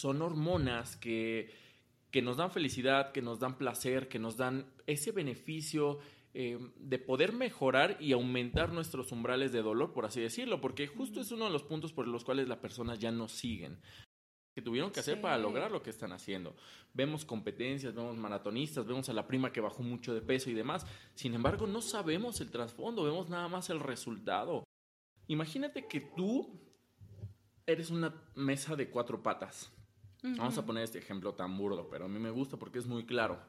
son hormonas que, que nos dan felicidad, que nos dan placer, que nos dan ese beneficio eh, de poder mejorar y aumentar nuestros umbrales de dolor, por así decirlo, porque justo es uno de los puntos por los cuales las personas ya no siguen que tuvieron que hacer para lograr lo que están haciendo. Vemos competencias, vemos maratonistas, vemos a la prima que bajó mucho de peso y demás. Sin embargo, no sabemos el trasfondo, vemos nada más el resultado. Imagínate que tú eres una mesa de cuatro patas. Vamos a poner este ejemplo tan burdo, pero a mí me gusta porque es muy claro.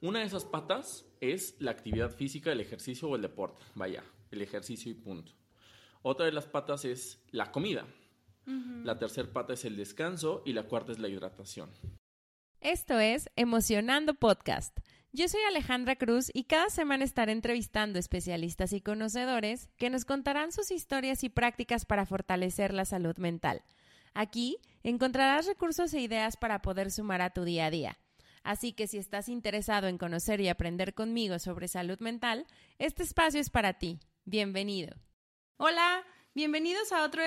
Una de esas patas es la actividad física, el ejercicio o el deporte. Vaya, el ejercicio y punto. Otra de las patas es la comida. La tercera pata es el descanso y la cuarta es la hidratación. Esto es Emocionando Podcast. Yo soy Alejandra Cruz y cada semana estaré entrevistando especialistas y conocedores que nos contarán sus historias y prácticas para fortalecer la salud mental. Aquí encontrarás recursos e ideas para poder sumar a tu día a día. Así que si estás interesado en conocer y aprender conmigo sobre salud mental, este espacio es para ti. Bienvenido. Hola, Bienvenidos a otro,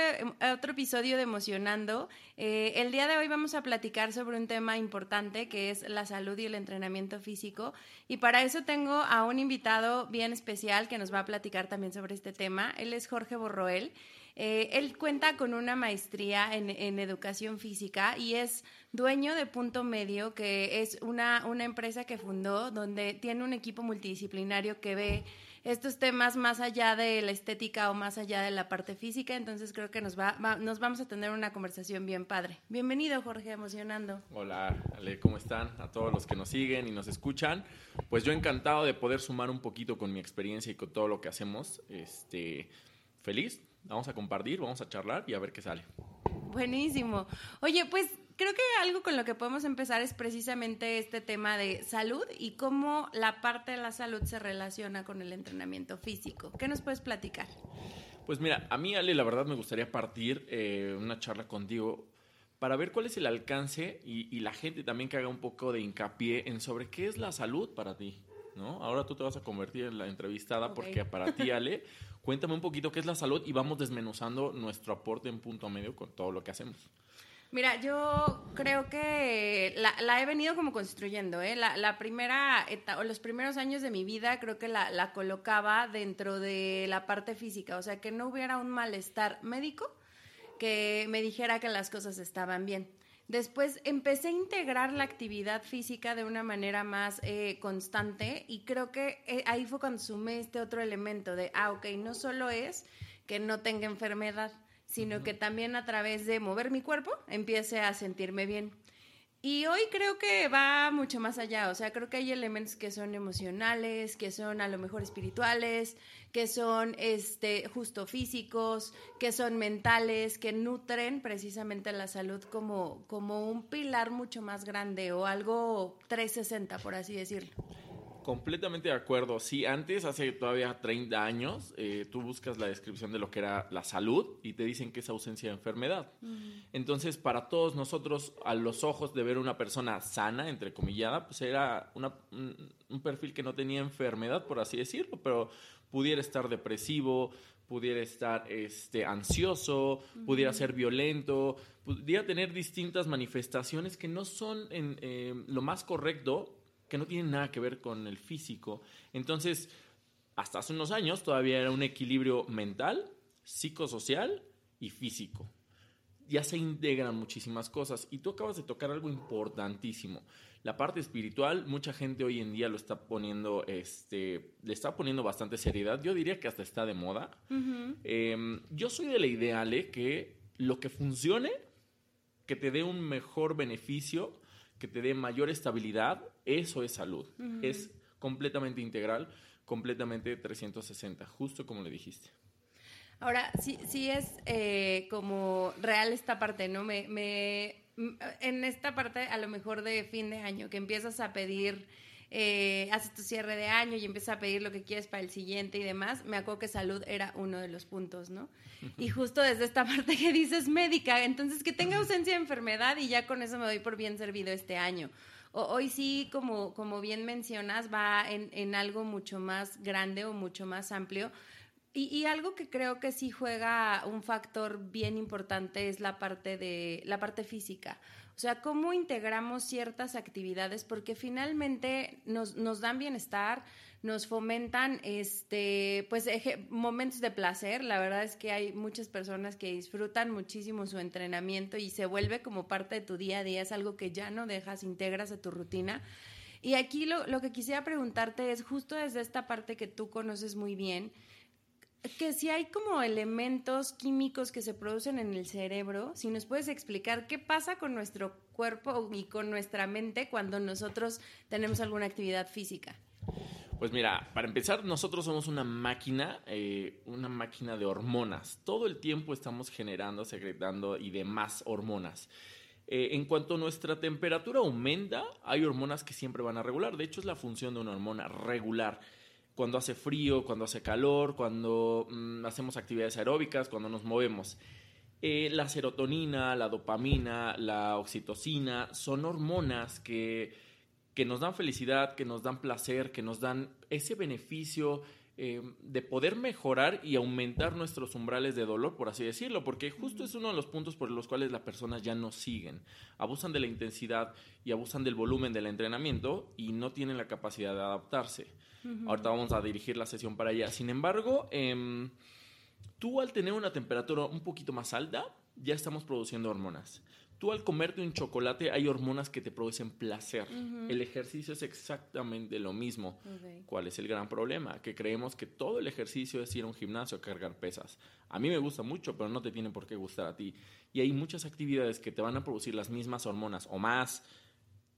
otro episodio de Emocionando. Eh, el día de hoy vamos a platicar sobre un tema importante que es la salud y el entrenamiento físico. Y para eso tengo a un invitado bien especial que nos va a platicar también sobre este tema. Él es Jorge Borroel. Eh, él cuenta con una maestría en, educación física y es dueño de Punto Medio, que es una, una empresa que fundó donde tiene un equipo multidisciplinario que ve estos temas más allá de la estética o más allá de la parte física, entonces creo que nos, va, nos vamos a tener una conversación bien padre. Bienvenido, Jorge, emocionando. Hola, Ale, ¿cómo están? A todos los que nos siguen y nos escuchan. Pues yo encantado de poder sumar un poquito con mi experiencia y con todo lo que hacemos. Este, feliz, vamos a compartir, vamos a charlar y a ver qué sale. Buenísimo. Oye, pues creo que algo con lo que podemos empezar es precisamente este tema de salud y cómo la parte de la salud se relaciona con el entrenamiento físico. ¿Qué nos puedes platicar? Pues mira, a mí, Ale, la verdad me gustaría partir eh, una charla contigo para ver cuál es el alcance y, la gente también que haga un poco de hincapié en sobre qué es la salud para ti. ¿No? Ahora tú te vas a convertir en la entrevistada porque para ti, Ale, cuéntame un poquito qué es la salud y vamos desmenuzando nuestro aporte en punto medio con todo lo que hacemos. Mira, yo creo que la, he venido como construyendo, ¿eh? La, primera etapa, o los primeros años de mi vida creo que la, la, colocaba dentro de la parte física, o sea, que no hubiera un malestar médico que me dijera que las cosas estaban bien. Después empecé a integrar la actividad física de una manera más eh, constante y creo que eh, ahí fue cuando sumé este otro elemento de, ah, ok, no solo es que no tenga enfermedad, sino que también a través de mover mi cuerpo empiece a sentirme bien. Y hoy creo que va mucho más allá, o sea, creo que hay elementos que son emocionales, que son a lo mejor espirituales, que son este justo físicos, que son mentales, que nutren precisamente la salud como como un pilar mucho más grande o algo 360 por así decirlo. Completamente de acuerdo. Sí, antes, hace todavía 30 años, eh, tú buscas la descripción de lo que era la salud y te dicen que es ausencia de enfermedad. Entonces, para todos nosotros, a los ojos de ver una persona sana, entrecomillada, pues era un, perfil que no tenía enfermedad, por así decirlo, pero pudiera estar depresivo, pudiera estar este, ansioso, pudiera ser violento, pudiera tener distintas manifestaciones que no son en, eh, lo más correcto que no tienen nada que ver con el físico. Entonces, hasta hace unos años todavía era un equilibrio mental, psicosocial y físico. Ya se integran muchísimas cosas y tú acabas de tocar algo importantísimo. La parte espiritual, mucha gente hoy en día lo está poniendo, este, le está poniendo bastante seriedad. Yo diría que hasta está de moda. Em, yo soy de la idea, Ale, que lo que funcione, que te dé un mejor beneficio, que te dé mayor estabilidad, eso es salud. Es completamente integral, completamente 360, justo como le dijiste. Ahora, sí, sí es eh, como real esta parte, ¿no? Me, me, en esta parte, a lo mejor de fin de año, que empiezas a pedir eh, haces tu cierre de año y empiezas a pedir lo que quieres para el siguiente y demás, me acuerdo que salud era uno de los puntos, ¿no? Y justo desde esta parte que dices médica, entonces que tenga ausencia de enfermedad y ya con eso me doy por bien servido este año. hoy sí, como, como bien mencionas, va en, en algo mucho más grande o mucho más amplio. Y, y, algo que creo que sí juega un factor bien importante es la parte de la parte física. O sea, cómo integramos ciertas actividades porque finalmente nos, nos dan bienestar, nos fomentan este pues momentos de placer. La verdad es que hay muchas personas que disfrutan muchísimo su entrenamiento y se vuelve como parte de tu día a día, es algo que ya no dejas, integras a tu rutina. Y aquí lo, lo que quisiera preguntarte es justo desde esta parte que tú conoces muy bien, que si hay como elementos químicos que se producen en el cerebro, si nos puedes explicar qué pasa con nuestro cuerpo y con nuestra mente cuando nosotros tenemos alguna actividad física. Pues mira, para empezar, nosotros somos una máquina, eh, una máquina de hormonas. Todo el tiempo estamos generando, secretando y demás hormonas. Eh, en cuanto nuestra temperatura aumenta, hay hormonas que siempre van a regular. De hecho, es la función de una hormona regular. Cuando hace frío, cuando hace calor, cuando mm, hacemos actividades aeróbicas, cuando nos movemos. Eh, la serotonina, la dopamina, la oxitocina son hormonas que que nos dan felicidad, que nos dan placer, que nos dan ese beneficio eh, de poder mejorar y aumentar nuestros umbrales de dolor, por así decirlo, porque justo es uno de los puntos por los cuales las personas ya no siguen. Abusan de la intensidad y abusan del volumen del entrenamiento y no tienen la capacidad de adaptarse. Ahorita vamos a dirigir la sesión para allá. Sin embargo, em, tú al tener una temperatura un poquito más alta, ya estamos produciendo hormonas. Tú al comerte un chocolate hay hormonas que te producen placer. El ejercicio es exactamente lo mismo. ¿Cuál es el gran problema? Que creemos que todo el ejercicio es ir a un gimnasio a cargar pesas. A mí me gusta mucho, pero no te tiene por qué gustar a ti. Y hay muchas actividades que te van a producir las mismas hormonas o más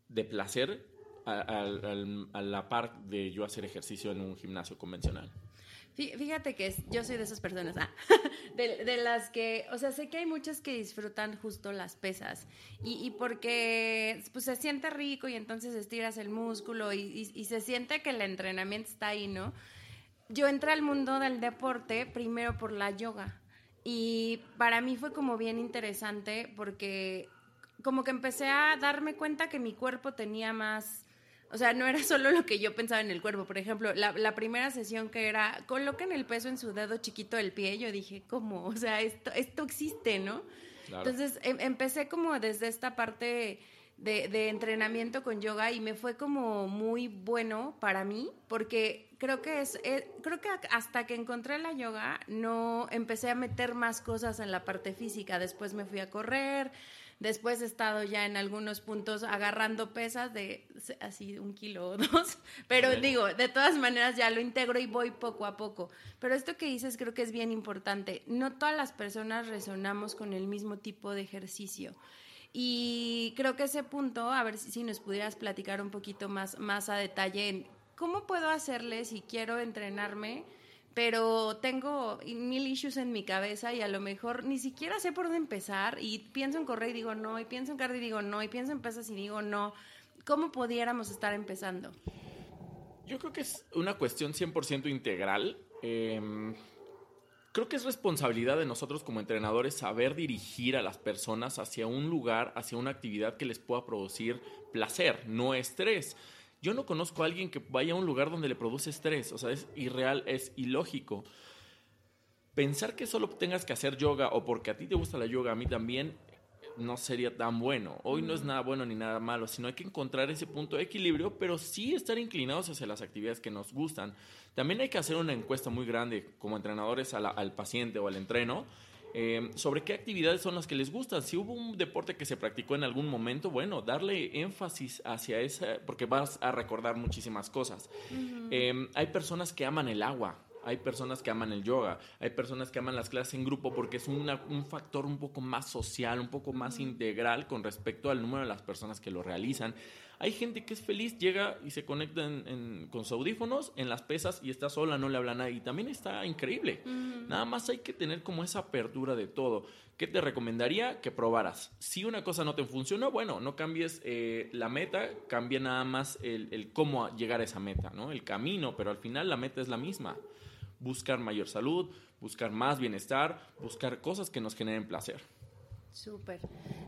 de placer a la par de yo hacer ejercicio en un gimnasio convencional. Fíjate que yo soy de esas personas, ah, de, las que, o sea, sé que hay muchas que disfrutan justo las pesas y, porque pues, se siente rico y entonces estiras el músculo y, se siente que el entrenamiento está ahí, ¿no? Yo entré al mundo del deporte primero por la yoga y para mí fue como bien interesante porque como que empecé a darme cuenta que mi cuerpo tenía más o sea, no era solo lo que yo pensaba en el cuerpo. Por ejemplo, la, primera sesión que era, coloquen el peso en su dedo chiquito del pie, yo dije, ¿cómo? O sea, esto, esto existe, ¿no? Entonces, em, empecé como desde esta parte de, entrenamiento con yoga y me fue como muy bueno para mí, porque creo que es, eh, creo que hasta que encontré la yoga, no empecé a meter más cosas en la parte física. Después me fui a correr, Después he estado ya en algunos puntos agarrando pesas de así un kilo o dos, pero digo, de todas maneras ya lo integro y voy poco a poco. Pero esto que dices creo que es bien importante. No todas las personas resonamos con el mismo tipo de ejercicio. Y creo que ese punto, a ver si, si nos pudieras platicar un poquito más, más a detalle en cómo puedo hacerle si quiero entrenarme pero tengo mil issues en mi cabeza y a lo mejor ni siquiera sé por dónde empezar y pienso en correr y digo no, y pienso en cardio y digo no, y pienso en pesas y digo no. ¿Cómo pudiéramos estar empezando? Yo creo que es una cuestión 100% integral. Em, creo que es responsabilidad de nosotros como entrenadores saber dirigir a las personas hacia un lugar, hacia una actividad que les pueda producir placer, no estrés. Yo no conozco a alguien que vaya a un lugar donde le produce estrés, o sea, es irreal, es ilógico. Pensar que solo tengas que hacer yoga o porque a ti te gusta la yoga, a mí también, no sería tan bueno. Hoy no es nada bueno ni nada malo, sino hay que encontrar ese punto de equilibrio, pero sí estar inclinados hacia las actividades que nos gustan. También hay que hacer una encuesta muy grande como entrenadores al paciente o al entreno Em, sobre qué actividades son las que les gustan. Si hubo un deporte que se practicó en algún momento, bueno, darle énfasis hacia esa, porque vas a recordar muchísimas cosas. Em, hay personas que aman el agua, hay personas que aman el yoga, hay personas que aman las clases en grupo porque es un factor un poco más social, un poco más integral con respecto al número de las personas que lo realizan. Hay gente que es feliz, llega y se conecta con sus audífonos en las pesas y está sola, no le habla a nadie. Y también está increíble. Nada más hay que tener como esa apertura de todo. ¿Qué te recomendaría? Que probaras. Si una cosa no te funcionó, bueno, no cambies eh, la meta, cambia nada más el, cómo llegar a esa meta, ¿no? El camino, pero al final la meta es la misma. Buscar mayor salud, buscar más bienestar, buscar cosas que nos generen placer. Súper.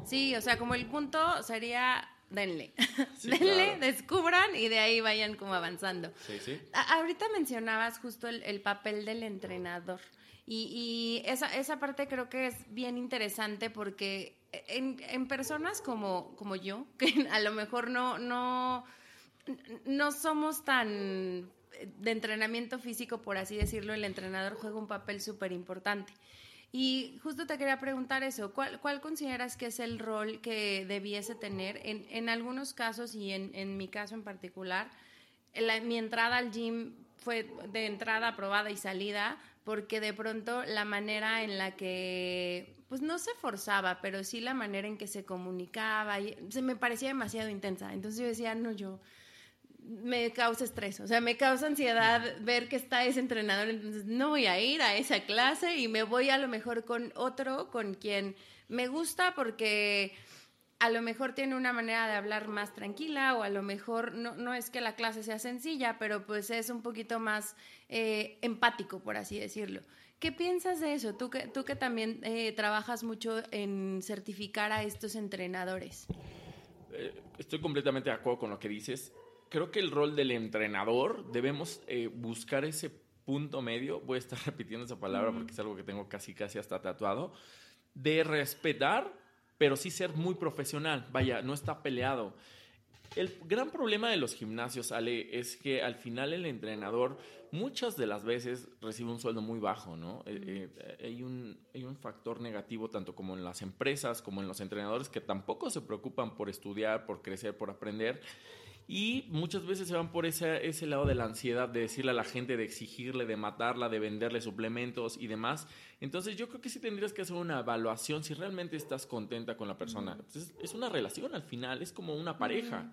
Sí, o sea, como el punto sería denle. denle, descubran y de ahí vayan como avanzando. Sí, sí. ahorita mencionabas justo el, papel del entrenador. Y, esa, esa parte creo que es bien interesante porque en, personas como, como yo, que a lo mejor no, no, no somos tan de entrenamiento físico, por así decirlo, el entrenador juega un papel súper importante. Y justo te quería preguntar eso, ¿cuál, ¿cuál, consideras que es el rol que debiese tener en, en algunos casos y en, en, mi caso en particular? mi entrada al gym fue de entrada aprobada y salida porque de pronto la manera en la que, pues no se forzaba, pero sí la manera en que se comunicaba, se me parecía demasiado intensa. Entonces yo decía, no, yo me causa estrés, o sea, me causa ansiedad ver que está ese entrenador, entonces no voy a ir a esa clase y me voy a lo mejor con otro, con quien me gusta porque a lo mejor tiene una manera de hablar más tranquila o a lo mejor no, no es que la clase sea sencilla, pero pues es un poquito más eh, empático, por así decirlo. ¿Qué piensas de eso? Tú que, tú que también eh, trabajas mucho en certificar a estos entrenadores. Eh, estoy completamente de acuerdo con lo que dices creo que el rol del entrenador debemos eh, buscar ese punto medio, voy a estar repitiendo esa palabra porque es algo que tengo casi casi hasta tatuado, de respetar, pero sí ser muy profesional, vaya, no está peleado. El gran problema de los gimnasios, Ale, es que al final el entrenador muchas de las veces recibe un sueldo muy bajo, ¿no? Eh, eh, hay, un, hay un factor negativo tanto como en las empresas como en los entrenadores que tampoco se preocupan por estudiar, por crecer, por aprender y muchas veces se van por ese, ese lado de la ansiedad de decirle a la gente, de exigirle, de matarla, de venderle suplementos y demás. Entonces yo creo que sí tendrías que hacer una evaluación si realmente estás contenta con la persona. Entonces, es una relación al final, es como una pareja.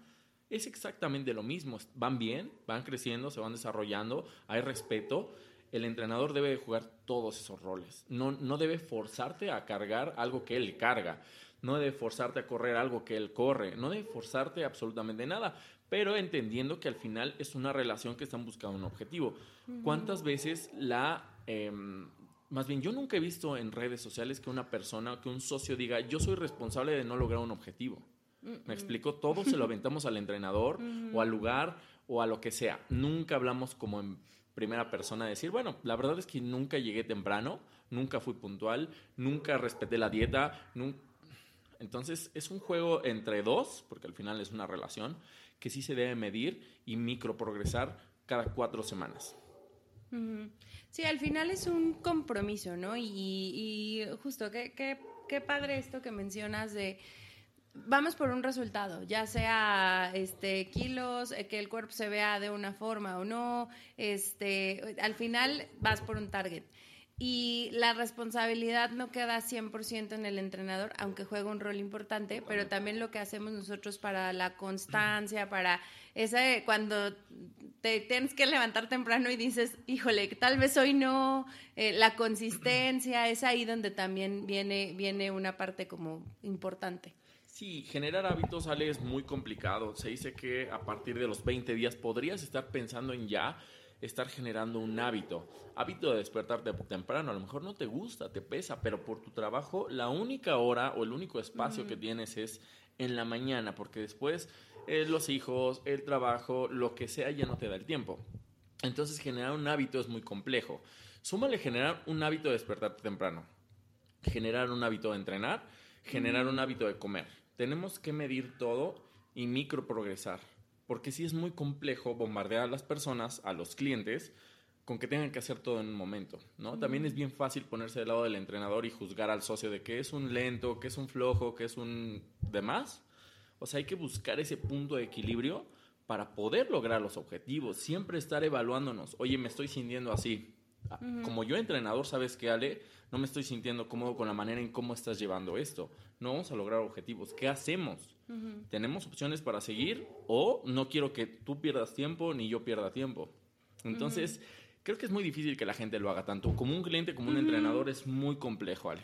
Es exactamente lo mismo. Van bien, van creciendo, se van desarrollando, hay respeto. El entrenador debe jugar todos esos roles. No, no debe forzarte a cargar algo que él carga no debe forzarte a correr algo que él corre, no debe forzarte absolutamente nada, pero entendiendo que al final es una relación que están buscando un objetivo. ¿Cuántas veces la... Em, más bien, yo nunca he visto en redes sociales que una persona, que un socio diga, yo soy responsable de no lograr un objetivo. ¿Me explico? Todo se lo aventamos al entrenador o al lugar o a lo que sea. Nunca hablamos como en primera persona de decir, bueno, la verdad es que nunca llegué temprano, nunca fui puntual, nunca respeté la dieta, entonces es un juego entre dos, porque al final es una relación, que sí se debe medir y microprogresar cada cuatro semanas. Sí, al final es un compromiso, ¿no? Y, justo, qué, qué, qué padre esto que mencionas de vamos por un resultado, ya sea este kilos, eh, que el cuerpo se vea de una forma o no, este, al final vas por un target y la responsabilidad no queda 100% en el entrenador, aunque juega un rol importante, pero también lo que hacemos nosotros para la constancia, para ese cuando te tienes que levantar temprano y dices, híjole, tal vez hoy no, eh, la consistencia, es ahí donde también viene, viene una parte como importante. Sí, generar hábitos, Ale, es muy complicado. Se dice que a partir de los 20 días podrías estar pensando en ya estar generando un hábito. Hábito de despertarte temprano, a lo mejor no te gusta, te pesa, pero por tu trabajo la única hora o el único espacio que tienes es en la mañana, porque después eh, los hijos, el trabajo, lo que sea, ya no te da el tiempo. Entonces generar un hábito es muy complejo. Súmale generar un hábito de despertarte temprano, generar un hábito de entrenar, generar un hábito de comer. Tenemos que medir todo y micro progresar porque sí es muy complejo bombardear a las personas, a los clientes, con que tengan que hacer todo en un momento, ¿no? También es bien fácil ponerse del lado del entrenador y juzgar al socio de que es un lento, que es un flojo, que es un demás. O sea, hay que buscar ese punto de equilibrio para poder lograr los objetivos, siempre estar evaluándonos, oye, me estoy sintiendo así. Ah, como yo entrenador, sabes que Ale, no me estoy sintiendo cómodo con la manera en cómo estás llevando esto. No vamos a lograr objetivos. ¿Qué hacemos? Tenemos opciones para seguir o no quiero que tú pierdas tiempo ni yo pierda tiempo. Entonces, creo que es muy difícil que la gente lo haga tanto. Como un cliente, como un entrenador, es muy complejo, Ale.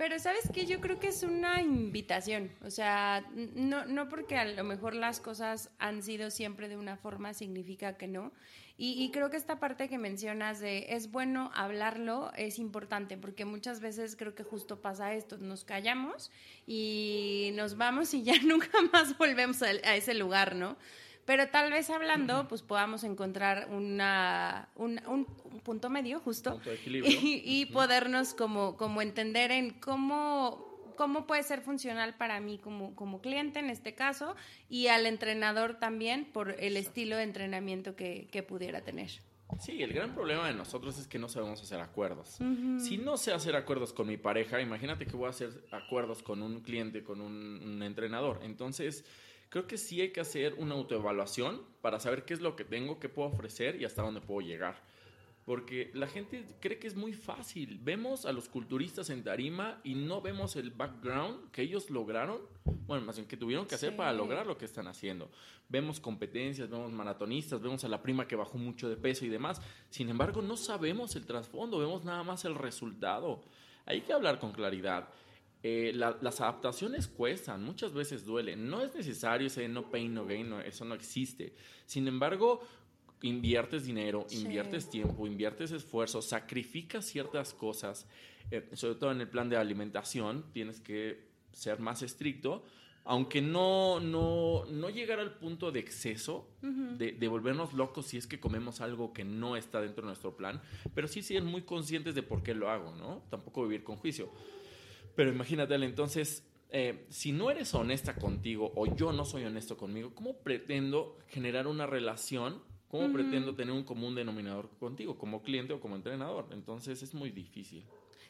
Pero sabes que yo creo que es una invitación, o sea, no, no porque a lo mejor las cosas han sido siempre de una forma significa que no. Y, creo que esta parte que mencionas de es bueno hablarlo es importante porque muchas veces creo que justo pasa esto, nos callamos y nos vamos y ya nunca más volvemos a, ese lugar, ¿no? Pero tal vez hablando, pues podamos encontrar una, un, punto medio justo punto de equilibrio. y, y podernos como, como entender en cómo cómo puede ser funcional para mí como, como cliente en este caso y al entrenador también por el estilo de entrenamiento que, que pudiera tener. Sí, el gran problema de nosotros es que no sabemos hacer acuerdos. Si no sé hacer acuerdos con mi pareja, imagínate que voy a hacer acuerdos con un cliente, con un, un entrenador. Entonces, creo que sí hay que hacer una autoevaluación para saber qué es lo que tengo, qué puedo ofrecer y hasta dónde puedo llegar. Porque la gente cree que es muy fácil. Vemos a los culturistas en tarima y no vemos el background que ellos lograron, bueno, más bien que tuvieron que hacer para lograr lo que están haciendo. Vemos competencias, vemos maratonistas, vemos a la prima que bajó mucho de peso y demás. Sin embargo, no sabemos el trasfondo, vemos nada más el resultado. Hay que hablar con claridad. Eh, las adaptaciones cuestan, muchas veces duelen. No es necesario ese no pain, no gain, eso no existe. Sin embargo, inviertes dinero, inviertes tiempo, inviertes esfuerzo, sacrificas ciertas cosas, eh, sobre todo en el plan de alimentación, tienes que ser más estricto, aunque no, no, no llegar al punto de exceso, de, de, volvernos locos si es que comemos algo que no está dentro de nuestro plan, pero sí ser muy conscientes de por qué lo hago, ¿no? Tampoco vivir con juicio. Pero imagínate, entonces, eh, si no eres honesta contigo o yo no soy honesto conmigo, ¿cómo pretendo generar una relación ¿Cómo pretendo tener un común denominador contigo, como cliente o como entrenador? Entonces es muy difícil.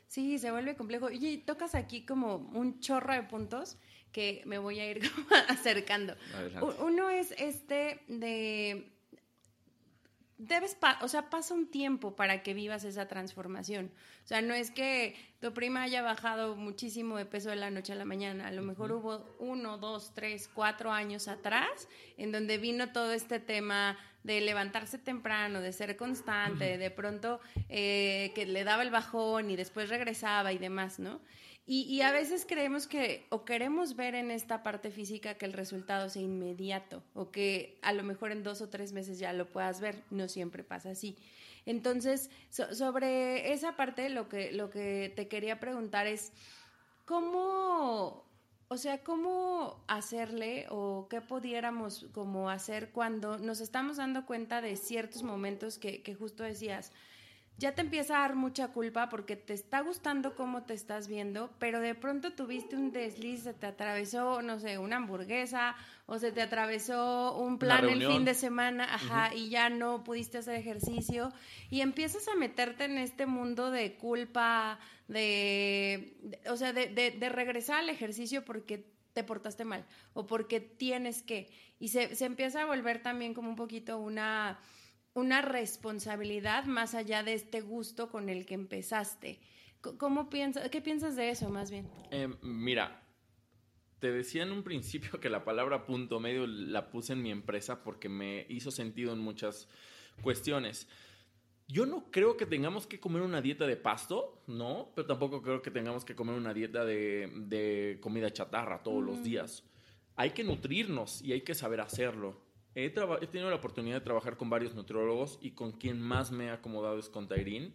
Sí, se vuelve complejo. Oye, tocas aquí como un chorro de puntos que me voy a ir acercando. Uno es este de debes, o sea, pasa un tiempo para que vivas esa transformación. O sea, no es que tu prima haya bajado muchísimo de peso de la noche a la mañana. A lo mejor hubo uno, dos, tres, cuatro años atrás en donde vino todo este tema de levantarse temprano, de ser constante, de pronto eh, que le daba el bajón y después regresaba y demás, ¿no? Y, a veces creemos que, o queremos ver en esta parte física que el resultado sea inmediato, o que a lo mejor en dos o tres meses ya lo puedas ver. No siempre pasa así. Entonces, sobre esa parte, lo que, lo que te quería preguntar es, ¿cómo, o sea, cómo hacerle o qué pudiéramos hacer cuando nos estamos dando cuenta de ciertos momentos que, que justo decías? Ya te empieza a dar mucha culpa porque te está gustando cómo te estás viendo, pero de pronto tuviste un desliz, se te atravesó, no sé, una hamburguesa o se te atravesó un plan el fin de semana, ajá, y ya no pudiste hacer ejercicio y empiezas a meterte en este mundo de culpa, de, o sea, de, de, regresar al ejercicio porque te portaste mal o porque tienes que. Y se, se empieza a volver también como un poquito una una responsabilidad más allá de este gusto con el que empezaste. ¿Cómo piensas, ¿Qué piensas de eso más bien? Em, mira, te decía en un principio que la palabra punto medio la puse en mi empresa porque me hizo sentido en muchas cuestiones. Yo no creo que tengamos que comer una dieta de pasto, no, pero tampoco creo que tengamos que comer una dieta de, comida chatarra todos los días. Hay que nutrirnos y hay que saber hacerlo. He, tenido la oportunidad de trabajar con varios nutriólogos y con quien más me he acomodado es con Tairín,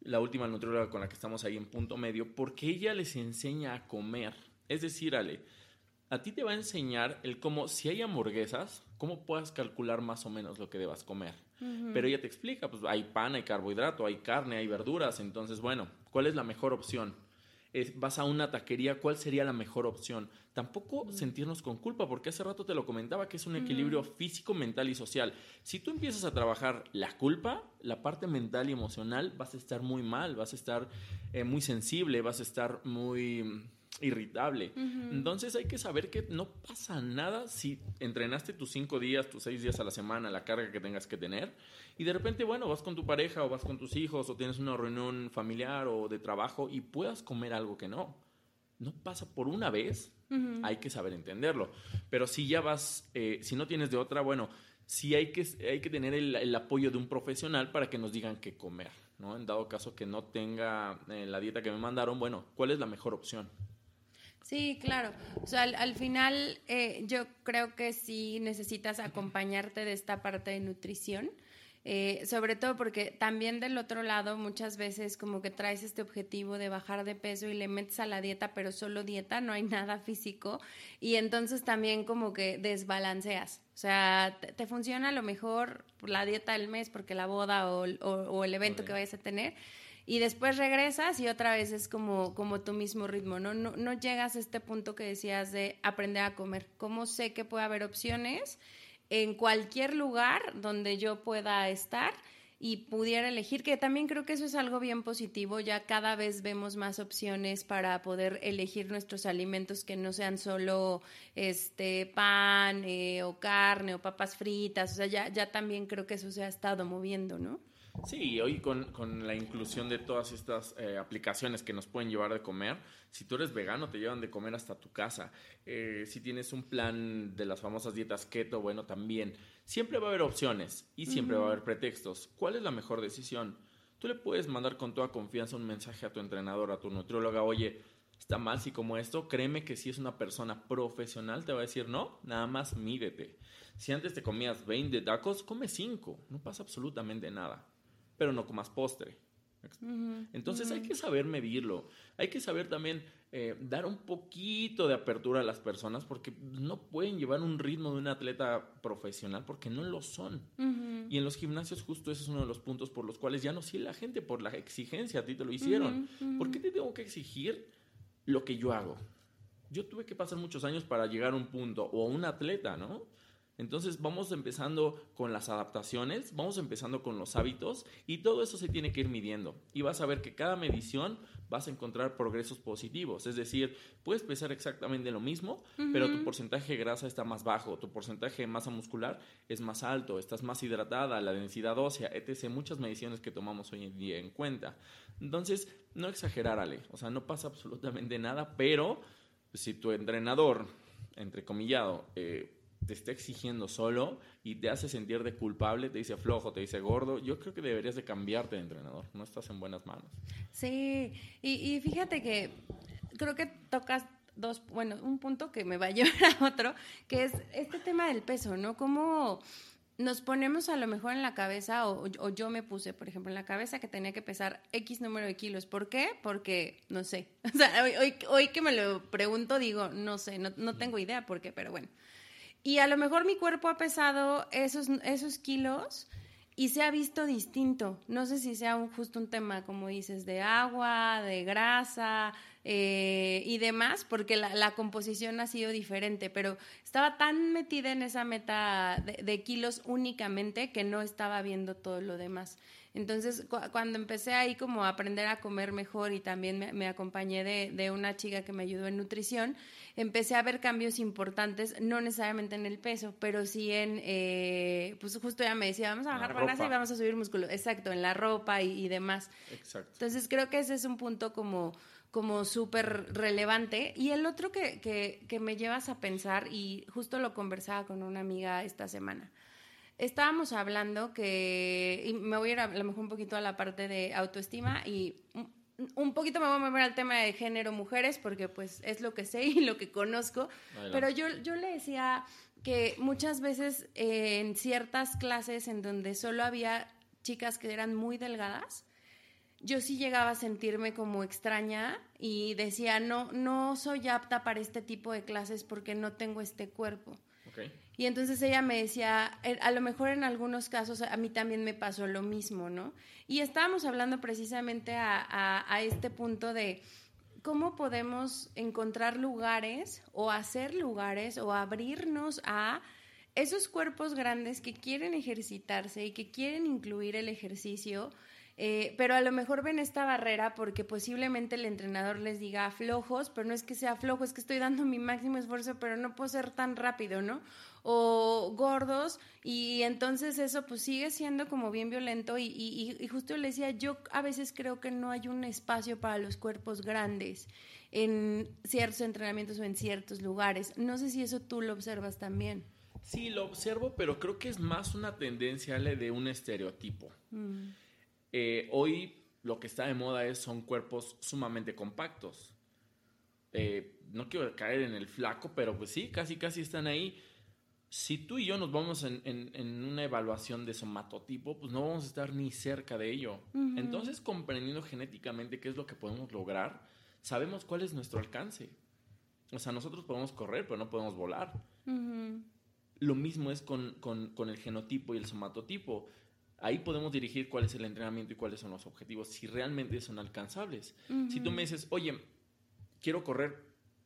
la última nutrióloga con la que estamos ahí en punto medio, porque ella les enseña a comer. Es decir, Ale, a ti te va a enseñar el cómo, si hay hamburguesas, cómo puedas calcular más o menos lo que debas comer. Pero ella te explica, pues hay pan, hay carbohidrato, hay carne, hay verduras, entonces, bueno, ¿cuál es la mejor opción? Vas a una taquería, ¿cuál sería la mejor opción? Tampoco sentirnos con culpa, porque hace rato te lo comentaba que es un equilibrio físico, mental y social. Si tú empiezas a trabajar la culpa, la parte mental y emocional, vas a estar muy mal, vas a estar eh, muy sensible, vas a estar muy irritable. Entonces hay que saber que no pasa nada si entrenaste tus cinco días, tus seis días a la semana, la carga que tengas que tener, y de repente, bueno, vas con tu pareja o vas con tus hijos o tienes una reunión familiar o de trabajo y puedas comer algo que no. No pasa por una vez, hay que saber entenderlo. Pero si ya vas, eh, si no tienes de otra, bueno, sí hay que, hay que tener el, apoyo de un profesional para que nos digan qué comer, ¿no? En dado caso que no tenga eh, la dieta que me mandaron, bueno, ¿cuál es la mejor opción? Sí, claro. O sea, al, final eh, yo creo que sí necesitas acompañarte de esta parte de nutrición. Eh, sobre todo porque también del otro lado muchas veces como que traes este objetivo de bajar de peso y le metes a la dieta, pero solo dieta, no hay nada físico y entonces también como que desbalanceas. O sea, te, funciona a lo mejor la dieta del mes porque la boda o, el evento que vayas a tener y después regresas y otra vez es como, como tu mismo ritmo, ¿no? ¿no? No llegas a este punto que decías de aprender a comer. ¿Cómo sé que puede haber opciones en cualquier lugar donde yo pueda estar? y pudiera elegir, que también creo que eso es algo bien positivo, ya cada vez vemos más opciones para poder elegir nuestros alimentos que no sean solo este pan eh, o carne o papas fritas, o sea, ya, ya también creo que eso se ha estado moviendo, ¿no? Sí, hoy con, con, la inclusión de todas estas eh, aplicaciones que nos pueden llevar de comer, si tú eres vegano te llevan de comer hasta tu casa. Eh, si tienes un plan de las famosas dietas keto, bueno, también. Siempre va a haber opciones y siempre va a haber pretextos. ¿Cuál es la mejor decisión? Tú le puedes mandar con toda confianza un mensaje a tu entrenador, a tu nutrióloga, oye, está mal si como esto, créeme que si es una persona profesional te va a decir, no, nada más mídete. Si antes te comías 20 tacos, come 5, no pasa absolutamente nada pero no comas postre. Entonces hay que saber medirlo, hay que saber también eh, dar un poquito de apertura a las personas porque no pueden llevar un ritmo de un atleta profesional porque no lo son. Y en los gimnasios justo ese es uno de los puntos por los cuales ya no sigue la gente por la exigencia, a ti te lo hicieron. ¿Por qué te tengo que exigir lo que yo hago? Yo tuve que pasar muchos años para llegar a un punto o a un atleta, ¿no? Entonces vamos empezando con las adaptaciones, vamos empezando con los hábitos y todo eso se tiene que ir midiendo. Y vas a ver que cada medición vas a encontrar progresos positivos. Es decir, puedes pesar exactamente lo mismo, pero tu porcentaje de grasa está más bajo, tu porcentaje de masa muscular es más alto, estás más hidratada, la densidad ósea, etc. Muchas mediciones que tomamos hoy en día en cuenta. Entonces, no exagerar, Ale. O sea, no pasa absolutamente nada, pero si tu entrenador, entrecomillado, eh, te está exigiendo solo y te hace sentir de culpable, te dice flojo, te dice gordo, yo creo que deberías de cambiarte de entrenador, no estás en buenas manos. Sí, y, fíjate que creo que tocas dos, bueno, un punto que me va a llevar a otro, que es este tema del peso, ¿no? Cómo nos ponemos a lo mejor en la cabeza, o, yo me puse, por ejemplo, en la cabeza que tenía que pesar X número de kilos. ¿Por qué? Porque, no sé, o sea, hoy, hoy, que me lo pregunto digo, no sé, no, no tengo idea por qué, pero bueno. Y a lo mejor mi cuerpo ha pesado esos, esos kilos y se ha visto distinto. No sé si sea justo un tema, como dices, de agua, de grasa eh, y demás, porque la, composición ha sido diferente, pero estaba tan metida en esa meta de kilos únicamente que no estaba viendo todo lo demás. Entonces, cuando empecé ahí como a aprender a comer mejor y también me, acompañé de, una chica que me ayudó en nutrición, empecé a ver cambios importantes, no necesariamente en el peso, pero sí en, eh, pues justo ya me decía, vamos a bajar grasa y vamos a subir músculo. Exacto, en la ropa y, demás. Exacto. Entonces, creo que ese es un punto como como súper relevante. Y el otro que, que, que me llevas a pensar, y justo lo conversaba con una amiga esta semana, estábamos hablando que, y me voy a ir a, lo mejor un poquito a la parte de autoestima y un, poquito me voy a mover al tema de género mujeres porque pues es lo que sé y lo que conozco, pero yo, yo le decía que muchas veces eh, en ciertas clases en donde solo había chicas que eran muy delgadas, yo sí llegaba a sentirme como extraña y decía, no, no soy apta para este tipo de clases porque no tengo este cuerpo. Y entonces ella me decía, a lo mejor en algunos casos a mí también me pasó lo mismo, ¿no? Y estábamos hablando precisamente a, a, este punto de cómo podemos encontrar lugares o hacer lugares o abrirnos a esos cuerpos grandes que quieren ejercitarse y que quieren incluir el ejercicio, eh, pero a lo mejor ven esta barrera porque posiblemente el entrenador les diga flojos, pero no es que sea flojo, es que estoy dando mi máximo esfuerzo, pero no puedo ser tan rápido, ¿no? O gordos, y entonces eso pues sigue siendo como bien violento y, y, justo le decía, yo a veces creo que no hay un espacio para los cuerpos grandes en ciertos entrenamientos o en ciertos lugares. No sé si eso tú lo observas también. Sí, lo observo, pero creo que es más una tendencia de un estereotipo. Mm. Eh, hoy lo que está de moda es, son cuerpos sumamente compactos. Eh, no quiero caer en el flaco, pero pues sí, casi casi están ahí. Si tú y yo nos vamos en, una evaluación de somatotipo, pues no vamos a estar ni cerca de ello. Entonces, comprendiendo genéticamente qué es lo que podemos lograr, sabemos cuál es nuestro alcance. O sea, nosotros podemos correr, pero no podemos volar. Lo mismo es con, con, el genotipo y el somatotipo Ahí podemos dirigir cuál es el entrenamiento y cuáles son los objetivos, si realmente son alcanzables. Si tú me dices, oye, quiero correr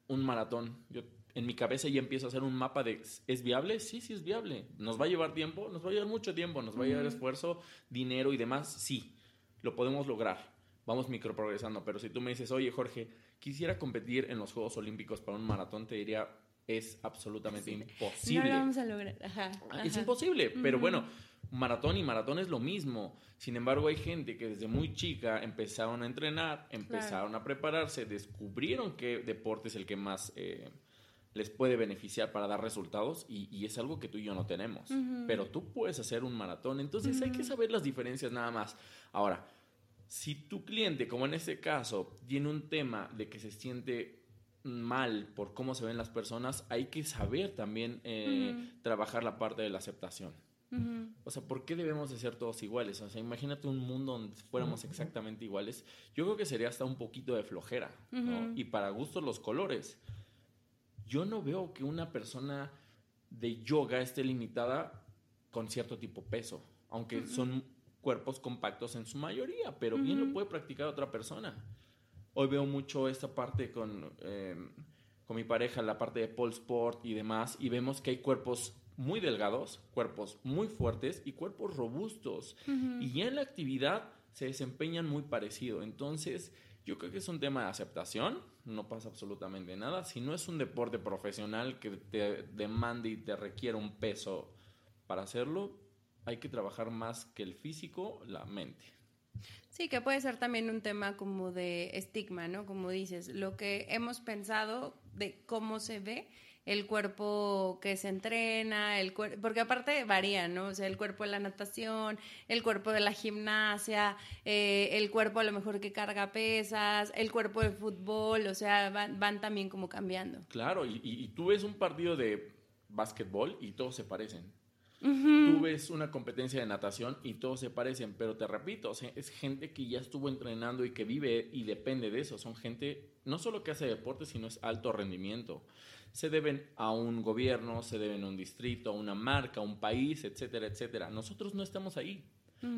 un maratón, yo en mi cabeza ya empiezo a hacer un mapa de, ¿es viable? Sí, sí es viable. ¿Nos va a llevar tiempo? Nos va a llevar mucho tiempo, nos va a llevar esfuerzo, dinero y demás. Sí, lo podemos lograr. Vamos microprogresando. Pero si tú me dices, oye Jorge, quisiera competir en los Juegos Olímpicos para un maratón, te diría, es absolutamente imposible. No lo vamos a lograr. Ah, es imposible, pero bueno, maratón y maratón es lo mismo. Sin embargo, hay gente que desde muy chica empezaron a entrenar, empezaron a prepararse, descubrieron qué deporte es el que más eh, les puede beneficiar para dar resultados y, es algo que tú y yo no tenemos. Pero tú puedes hacer un maratón, entonces hay que saber las diferencias nada más. Ahora, si tu cliente, como en este caso, tiene un tema de que se siente mal por cómo se ven las personas, hay que saber también eh, trabajar la parte de la aceptación. O sea, ¿por qué debemos de ser todos iguales? O sea, imagínate un mundo donde fuéramos exactamente iguales. Yo creo que sería hasta un poquito de flojera, Y para gustos los colores. Yo no veo que una persona de yoga esté limitada con cierto tipo peso, aunque son cuerpos compactos en su mayoría, pero bien lo puede practicar otra persona. Hoy veo mucho esta parte con, em, con mi pareja, la parte de pole sport y demás, y vemos que hay cuerpos muy delgados, cuerpos muy fuertes y cuerpos robustos. Y ya en la actividad se desempeñan muy parecido. Entonces, yo creo que es un tema de aceptación, no pasa absolutamente nada. Si no es un deporte profesional que te demande y te requiere un peso para hacerlo, hay que trabajar más que el físico, la mente. Sí, que puede ser también un tema como de estigma, ¿no? Como dices, lo que hemos pensado de cómo se ve el cuerpo que se entrena, el porque aparte varía, ¿no? O sea, el cuerpo de la natación, el cuerpo de la gimnasia, eh, el cuerpo a lo mejor que carga pesas, el cuerpo de fútbol, o sea, van, también como cambiando. Claro, y, y tú ves un partido de básquetbol y todos se parecen. Tú ves una competencia de natación y todos se parecen, pero te repito, es gente que ya estuvo entrenando y que vive y depende de eso. Son gente no solo que hace deporte, sino es alto rendimiento. Se deben a un gobierno, se deben a un distrito, a una marca, a un país, etcétera, etcétera. Nosotros no estamos ahí.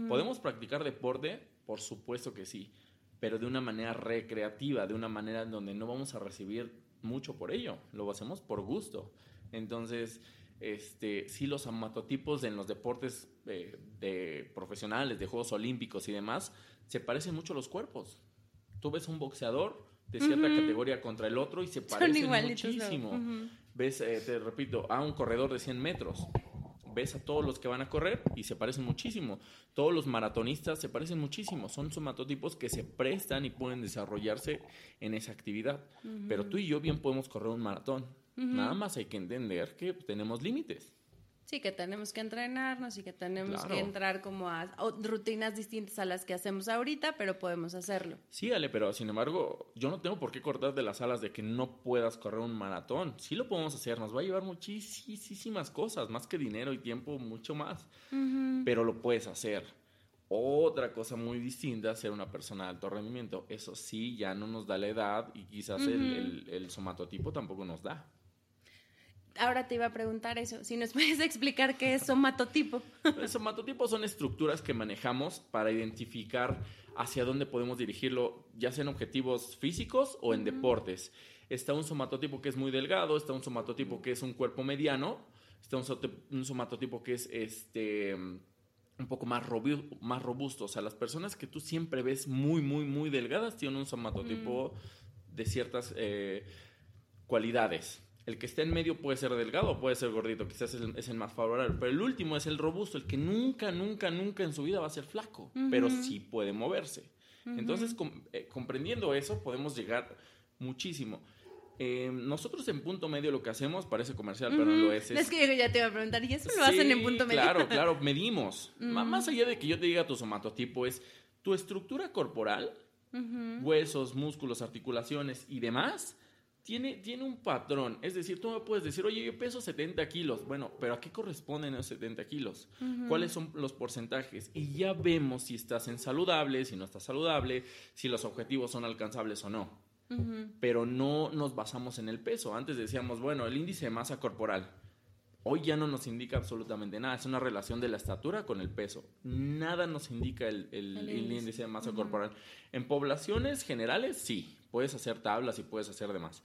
¿Podemos practicar deporte? Por supuesto que sí, pero de una manera recreativa, de una manera en donde no vamos a recibir mucho por ello. Lo hacemos por gusto. Entonces, este, sí los amatotipos en los deportes eh, de profesionales, de Juegos Olímpicos y demás, se parecen mucho los cuerpos. Tú ves un boxeador de cierta categoría contra el otro y se parecen muchísimo. Ves, eh, te repito, a un corredor de 100 metros. Ves a todos los que van a correr y se parecen muchísimo. Todos los maratonistas se parecen muchísimo. Son somatotipos que se prestan y pueden desarrollarse en esa actividad. Pero tú y yo bien podemos correr un maratón Nada más hay que entender que tenemos límites. Sí, que tenemos que entrenarnos y que tenemos que entrar como a, rutinas distintas a las que hacemos ahorita, pero podemos hacerlo. Sí, Ale, pero sin embargo, yo no tengo por qué cortar de las alas de que no puedas correr un maratón. Sí lo podemos hacer, nos va a llevar muchísimas cosas, más que dinero y tiempo, mucho más. Pero lo puedes hacer. Otra cosa muy distinta es ser una persona de alto rendimiento. Eso sí, ya no nos da la edad y quizás el somatotipo tampoco nos da ahora te iba a preguntar eso, si nos puedes explicar qué es somatotipo. El somatotipo son estructuras que manejamos para identificar hacia dónde podemos dirigirlo, ya sea en objetivos físicos o en deportes. Está un somatotipo que es muy delgado, está un somatotipo que es un cuerpo mediano, está un, somatotipo que es este un poco más, robusto, más robusto. O sea, las personas que tú siempre ves muy, muy, muy delgadas tienen un somatotipo de ciertas eh, cualidades. El que esté en medio puede ser delgado, puede ser gordito, quizás es el, más favorable, pero el último es el robusto, el que nunca, nunca, nunca en su vida va a ser flaco, pero sí puede moverse. Entonces, eh, comprendiendo eso, podemos llegar muchísimo. Eh, nosotros en punto medio lo que hacemos parece comercial, pero no lo es. Es, que ya te iba a preguntar, ¿y eso lo hacen en punto medio? Claro, claro, medimos. Más allá de que yo te diga tu somatotipo, es tu estructura corporal, huesos, músculos, articulaciones y demás tiene, tiene un patrón. Es decir, tú me puedes decir, oye, yo peso 70 kilos. Bueno, pero ¿a qué corresponden esos 70 kilos? ¿Cuáles son los porcentajes? Y ya vemos si estás en saludable, si no estás saludable, si los objetivos son alcanzables o no. Pero no nos basamos en el peso. Antes decíamos, bueno, el índice de masa corporal. Hoy ya no nos indica absolutamente nada. Es una relación de la estatura con el peso. Nada nos indica el, índice. de masa corporal. En poblaciones generales, sí, puedes hacer tablas y puedes hacer demás.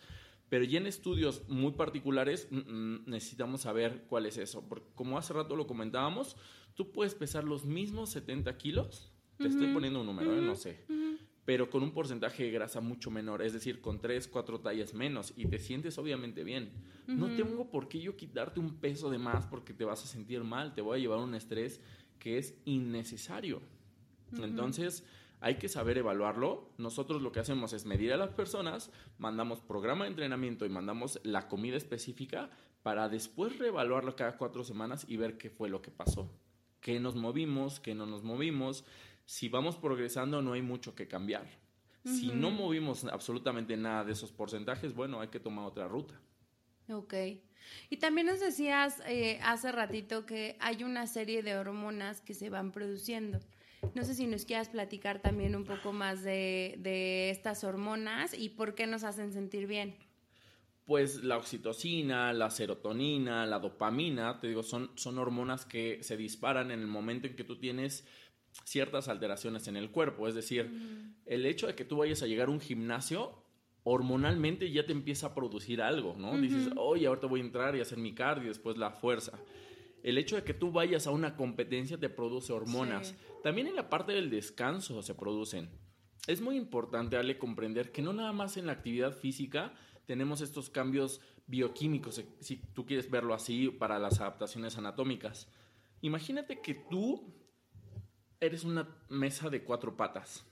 Pero ya en estudios muy particulares mm, mm, necesitamos saber cuál es eso. Porque como hace rato lo comentábamos, tú puedes pesar los mismos 70 kilos. Te estoy poniendo un número, ¿eh? no sé pero con un porcentaje de grasa mucho menor, es decir, con 3, 4 tallas menos y te sientes obviamente bien. No tengo por qué yo quitarte un peso de más porque te vas a sentir mal, te voy a llevar un estrés que es innecesario. Entonces, hay que saber evaluarlo. Nosotros lo que hacemos es medir a las personas, mandamos programa de entrenamiento y mandamos la comida específica para después reevaluarlo cada cuatro semanas y ver qué fue lo que pasó. ¿Qué nos movimos? ¿Qué no nos movimos? Si vamos progresando no hay mucho que cambiar. Si no movimos absolutamente nada de esos porcentajes, bueno, hay que tomar otra ruta. Ok. Y también nos decías eh, hace ratito que hay una serie de hormonas que se van produciendo. No sé si nos quieras platicar también un poco más de, de estas hormonas y por qué nos hacen sentir bien. Pues la oxitocina, la serotonina, la dopamina, te digo, son, son hormonas que se disparan en el momento en que tú tienes ciertas alteraciones en el cuerpo. Es decir, el hecho de que tú vayas a llegar a un gimnasio, hormonalmente ya te empieza a producir algo, ¿no? Dices, oye, ahorita voy a entrar y hacer mi cardio, después la fuerza. El hecho de que tú vayas a una competencia te produce hormonas. También en la parte del descanso se producen. Es muy importante, Ale, comprender que no nada más en la actividad física tenemos estos cambios bioquímicos, si tú quieres verlo así, para las adaptaciones anatómicas. Imagínate que tú eres una mesa de cuatro patas.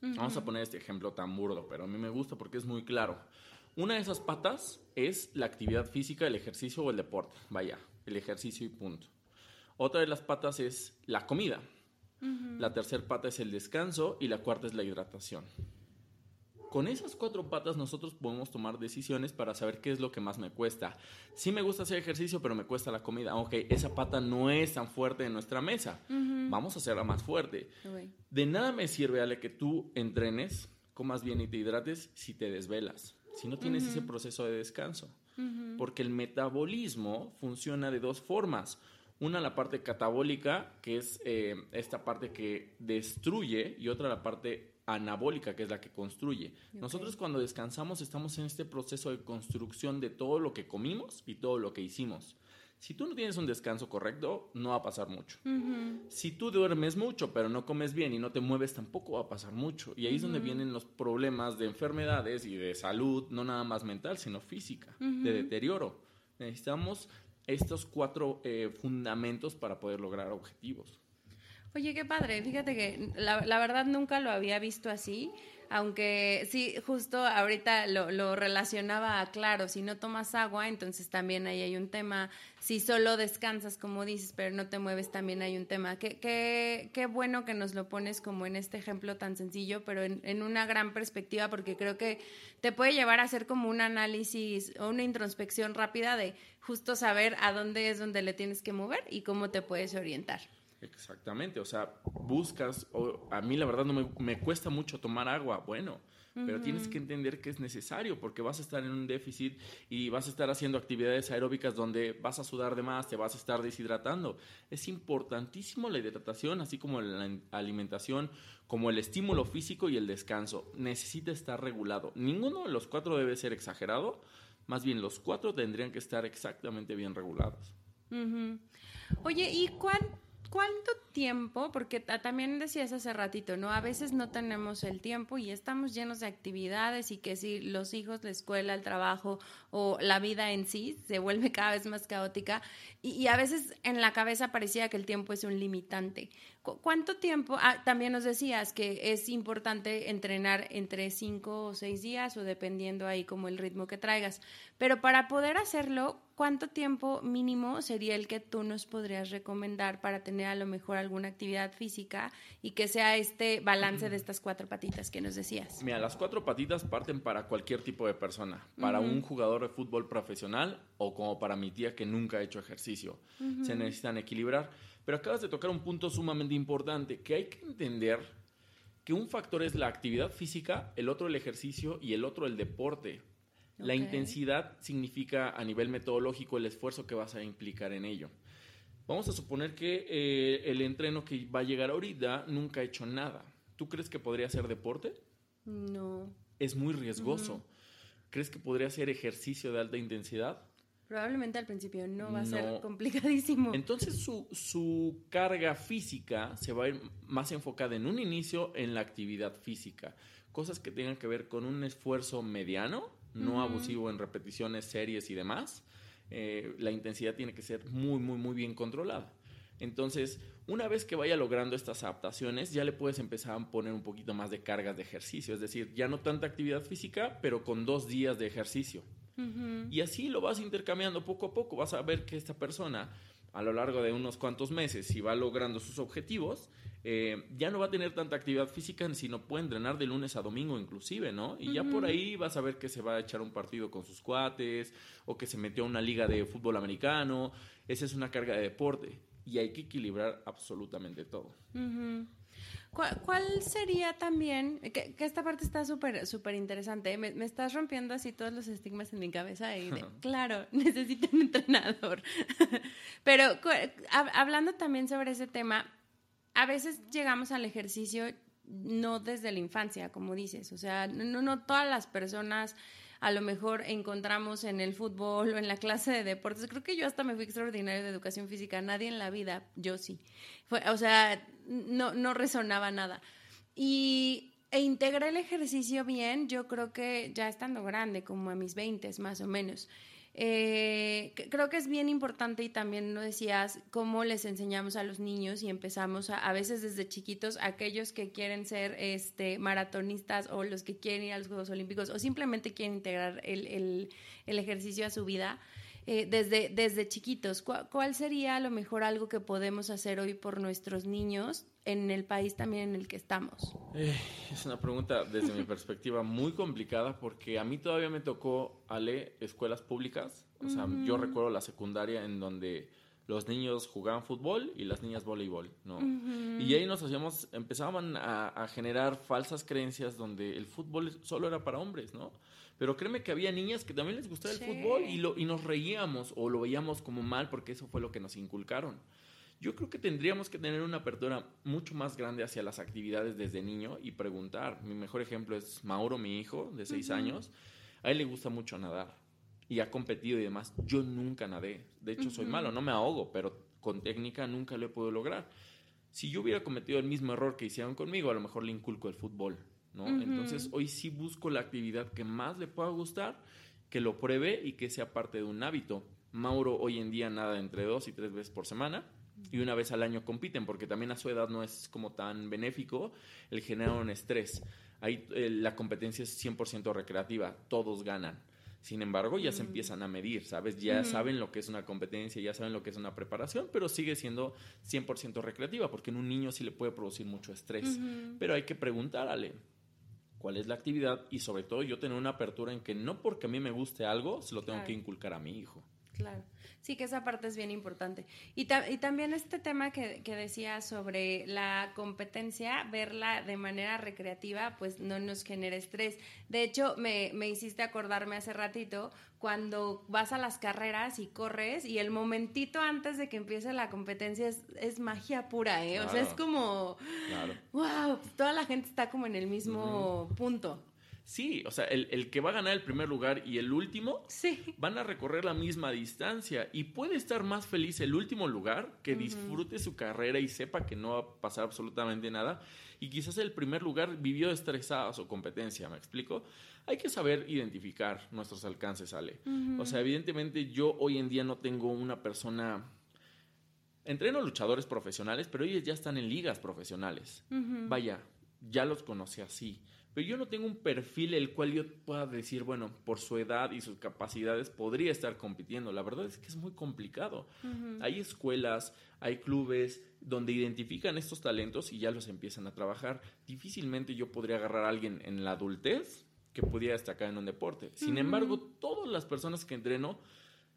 Vamos a poner este ejemplo tan burdo, pero a mí me gusta porque es muy claro. Una de esas patas es la actividad física, el ejercicio o el deporte. Vaya, el ejercicio y punto. Otra de las patas es la comida. La tercera pata es el descanso y la cuarta es la hidratación. Con esas cuatro patas nosotros podemos tomar decisiones para saber qué es lo que más me cuesta. Sí me gusta hacer ejercicio, pero me cuesta la comida. Ok, esa pata no es tan fuerte en nuestra mesa. Vamos a hacerla más fuerte. De nada me sirve, Ale, que tú entrenes, comas bien y te hidrates si te desvelas, si no tienes ese proceso de descanso. Porque el metabolismo funciona de dos formas. Una, la parte catabólica, que es eh, esta parte que destruye, y otra, la parte anabólica, que es la que construye. Nosotros cuando descansamos estamos en este proceso de construcción de todo lo que comimos y todo lo que hicimos. Si tú no tienes un descanso correcto, no va a pasar mucho. Si tú duermes mucho, pero no comes bien y no te mueves, tampoco va a pasar mucho. Y ahí es donde vienen los problemas de enfermedades y de salud, no nada más mental, sino física, de deterioro. Necesitamos estos cuatro eh, fundamentos para poder lograr objetivos. Oye, qué padre. Fíjate que la, verdad nunca lo había visto así, aunque sí, justo ahorita lo, lo, relacionaba a, claro, si no tomas agua, entonces también ahí hay un tema. Si solo descansas, como dices, pero no te mueves, también hay un tema. Qué, qué, qué bueno que nos lo pones como en este ejemplo tan sencillo, pero en, en una gran perspectiva, porque creo que te puede llevar a hacer como un análisis o una introspección rápida de justo saber a dónde es donde le tienes que mover y cómo te puedes orientar. Exactamente, o sea, buscas, o a mí la verdad no me, cuesta mucho tomar agua, bueno, pero tienes que entender que es necesario porque vas a estar en un déficit y vas a estar haciendo actividades aeróbicas donde vas a sudar de más, te vas a estar deshidratando. Es importantísimo la hidratación, así como la alimentación, como el estímulo físico y el descanso. Necesita estar regulado. Ninguno de los cuatro debe ser exagerado, más bien los cuatro tendrían que estar exactamente bien regulados. Oye, ¿y cuál ¿Cuánto tiempo? Porque también decías hace ratito, ¿no? A veces no tenemos el tiempo y estamos llenos de actividades y que si los hijos, la escuela, el trabajo o la vida en sí se vuelve cada vez más caótica y, a veces en la cabeza parecía que el tiempo es un limitante. ¿Cuánto tiempo? Ah, también nos decías que es importante entrenar entre cinco o seis días o dependiendo ahí como el ritmo que traigas. Pero para poder hacerlo, ¿cuánto tiempo mínimo sería el que tú nos podrías recomendar para tener a lo mejor alguna actividad física y que sea este balance de estas cuatro patitas que nos decías? Mira, las cuatro patitas parten para cualquier tipo de persona, para un jugador de fútbol profesional o como para mi tía que nunca ha hecho ejercicio. Se necesitan equilibrar pero acabas de tocar un punto sumamente importante, que hay que entender que un factor es la actividad física, el otro el ejercicio y el otro el deporte. La intensidad significa a nivel metodológico el esfuerzo que vas a implicar en ello. Vamos a suponer que eh, el entreno que va a llegar ahorita nunca ha hecho nada. ¿Tú crees que podría ser deporte? No. Es muy riesgoso. ¿Crees que podría ser ejercicio de alta intensidad? Probablemente al principio no va a No. ser complicadísimo. Entonces su, su carga física se va a ir más enfocada en un inicio en la actividad física. Cosas que tengan que ver con un esfuerzo mediano, no abusivo en repeticiones, series y demás. Eh, la intensidad tiene que ser muy, muy, muy bien controlada. Entonces, una vez que vaya logrando estas adaptaciones, ya le puedes empezar a poner un poquito más de cargas de ejercicio. Es decir, ya no tanta actividad física, pero con dos días de ejercicio. Y así lo vas intercambiando poco a poco. Vas a ver que esta persona, a lo largo de unos cuantos meses, si va logrando sus objetivos, eh, ya no va a tener tanta actividad física, sino puede entrenar de lunes a domingo inclusive, ¿no? Y ya por ahí vas a ver que se va a echar un partido con sus cuates o que se metió a una liga de fútbol americano. Esa es una carga de deporte. Y hay que equilibrar absolutamente todo. ¿Cuál, cuál sería también, que, que esta parte está súper súper interesante, me, me estás rompiendo así todos los estigmas en mi cabeza y de, claro, necesito un entrenador. Pero hab- hablando también sobre ese tema, a veces llegamos al ejercicio no desde la infancia, como dices, o sea, no, todas las personas a lo mejor encontramos en el fútbol o en la clase de deportes. Creo que yo hasta me fui extraordinario de educación física, nadie en la vida, yo sí. Fue, o sea, no, no resonaba nada. Y e integré el ejercicio bien, yo creo que ya estando grande, como a mis 20 más o menos. Eh, creo que es bien importante y también lo decías, cómo les enseñamos a los niños y empezamos a, a veces desde chiquitos, aquellos que quieren ser este, maratonistas o los que quieren ir a los Juegos Olímpicos o simplemente quieren integrar el, el- el ejercicio a su vida. Eh, desde, desde chiquitos, ¿cuál, cuál sería a lo mejor algo que podemos hacer hoy por nuestros niños en el país también en el que estamos? Eh, es una pregunta desde mi perspectiva muy complicada porque a mí todavía me tocó, Ale, escuelas públicas. O sea, yo recuerdo la secundaria en donde los niños jugaban fútbol y las niñas voleibol, ¿no? Y ahí nos hacíamos, empezaban a, a generar falsas creencias donde el fútbol solo era para hombres, ¿no? Pero créeme que había niñas que también les gustaba Sí. el fútbol y, lo, y nos reíamos o lo veíamos como mal porque eso fue lo que nos inculcaron. Yo creo que tendríamos que tener una apertura mucho más grande hacia las actividades desde niño y preguntar. Mi mejor ejemplo es Mauro, mi hijo, de seis años. A él le gusta mucho nadar y ha competido y demás. Yo nunca nadé. De hecho, soy malo, no me ahogo, pero con técnica nunca lo he podido lograr. Si yo hubiera cometido el mismo error que hicieron conmigo, a lo mejor le inculco el fútbol, ¿no? Entonces, hoy sí busco la actividad que más le pueda gustar, que lo pruebe y que sea parte de un hábito. Mauro hoy en día nada entre dos y tres veces por semana y una vez al año compiten porque también a su edad no es como tan benéfico el generar un estrés. Ahí eh, la competencia es 100% recreativa, todos ganan. Sin embargo, ya se empiezan a medir, ¿sabes? Ya saben lo que es una competencia, ya saben lo que es una preparación, pero sigue siendo 100% recreativa porque en un niño sí le puede producir mucho estrés. Pero hay que preguntar, Ale, cuál es la actividad y sobre todo yo tener una apertura en que no porque a mí me guste algo, se lo tengo Claro. que inculcar a mi hijo. Claro, sí que esa parte es bien importante. Y, ta- y también este tema que, que decía sobre la competencia, verla de manera recreativa, pues no nos genera estrés. De hecho, me, me hiciste acordarme hace ratito cuando vas a las carreras y corres y el momentito antes de que empiece la competencia es, es magia pura, ¿eh? O sea, es como, Claro. wow, toda la gente está como en el mismo punto. Sí, o sea, el, el que va a ganar el primer lugar y el último Sí. van a recorrer la misma distancia y puede estar más feliz el último lugar que disfrute su carrera y sepa que no va a pasar absolutamente nada y quizás el primer lugar vivió estresada su competencia, ¿me explico? Hay que saber identificar nuestros alcances, Ale. O sea, evidentemente yo hoy en día no tengo una persona... Entreno luchadores profesionales, pero ellos ya están en ligas profesionales. Vaya, ya los conocí así. Pero yo no tengo un perfil el cual yo pueda decir, bueno, por su edad y sus capacidades podría estar compitiendo. La verdad es que es muy complicado. Hay escuelas, hay clubes donde identifican estos talentos y ya los empiezan a trabajar. Difícilmente yo podría agarrar a alguien en la adultez que pudiera destacar en un deporte. Sin embargo, todas las personas que entreno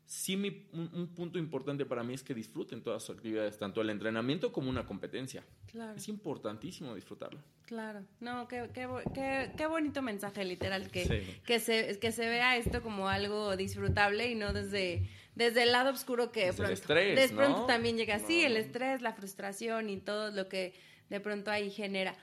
sí mi, un, punto importante para mí es que disfruten todas sus actividades, tanto el entrenamiento como una competencia. Claro. Es importantísimo disfrutarlo. Claro, no, qué, qué, qué, qué bonito mensaje literal, que, que, se, que se vea esto como algo disfrutable y no desde, desde el lado oscuro que de pronto, el estrés, de pronto también llega. Así, el estrés, la frustración y todo lo que de pronto ahí genera.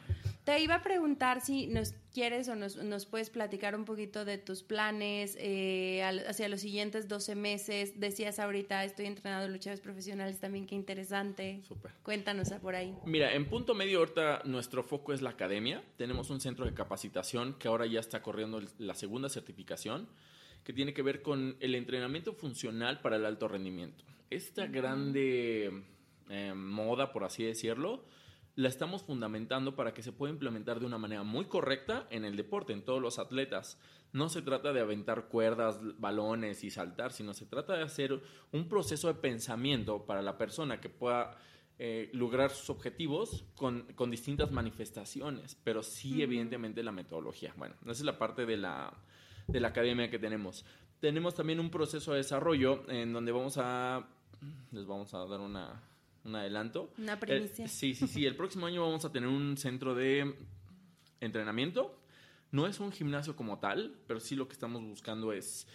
Te iba a preguntar si nos quieres o nos, nos puedes platicar un poquito de tus planes eh, hacia los siguientes 12 meses. Decías ahorita, estoy entrenando luchadores profesionales también, qué interesante. Súper. Cuéntanos por ahí. Mira, en punto medio ahorita nuestro foco es la academia. Tenemos un centro de capacitación que ahora ya está corriendo la segunda certificación que tiene que ver con el entrenamiento funcional para el alto rendimiento. Esta grande eh, moda, por así decirlo, la estamos fundamentando para que se pueda implementar de una manera muy correcta en el deporte, en todos los atletas. No se trata de aventar cuerdas, balones y saltar, sino se trata de hacer un proceso de pensamiento para la persona que pueda eh, lograr sus objetivos con, distintas manifestaciones, pero sí, evidentemente, la metodología. Bueno, esa es la parte de la, de la academia que tenemos. Tenemos también un proceso de desarrollo en donde vamos a. Les vamos a dar una, un adelanto. Una primicia. sí, sí, sí. El próximo año vamos a tener un centro de entrenamiento. No es un gimnasio como tal, pero sí lo que estamos buscando es